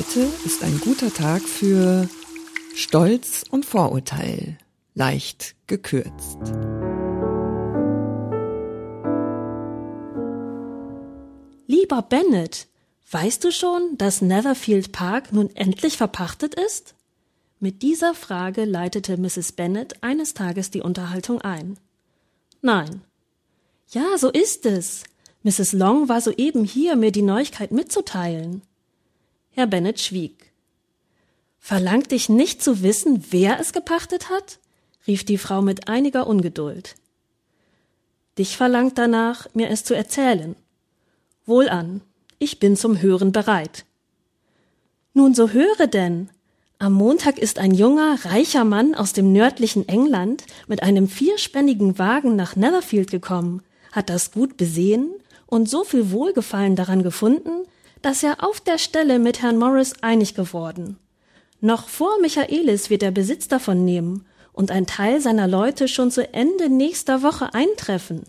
Heute ist ein guter Tag für Stolz und Vorurteil, leicht gekürzt. Lieber Bennett, weißt du schon, dass Netherfield Park nun endlich verpachtet ist? Mit dieser Frage leitete Mrs. Bennet eines Tages die Unterhaltung ein. Nein. Ja, so ist es. Mrs. Long war soeben hier, mir die Neuigkeit mitzuteilen. Herr Bennet schwieg. Verlangt dich nicht zu wissen, wer es gepachtet hat? rief die Frau mit einiger Ungeduld. Dich verlangt danach, mir es zu erzählen. Wohlan, ich bin zum Hören bereit. Nun so höre denn, am Montag ist ein junger, reicher Mann aus dem nördlichen England mit einem vierspännigen Wagen nach Netherfield gekommen, hat das Gut besehen und so viel Wohlgefallen daran gefunden, dass er auf der Stelle mit Herrn Morris einig geworden. Noch vor Michaelis wird er Besitz davon nehmen und ein Teil seiner Leute schon zu Ende nächster Woche eintreffen.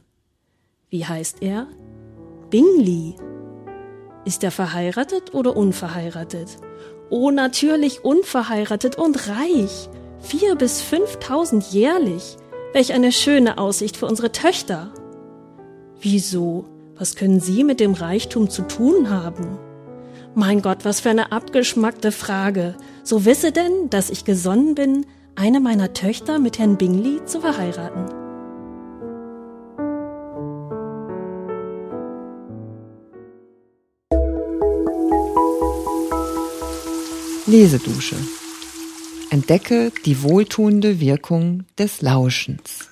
Wie heißt er? Bingley. Ist er verheiratet oder unverheiratet? Oh, natürlich unverheiratet und reich. Vier bis fünftausend jährlich. Welch eine schöne Aussicht für unsere Töchter. Wieso? Was können Sie mit dem Reichtum zu tun haben? Mein Gott, was für eine abgeschmackte Frage. So wisse denn, dass ich gesonnen bin, eine meiner Töchter mit Herrn Bingley zu verheiraten. Lesedusche. Entdecke die wohltuende Wirkung des Lauschens.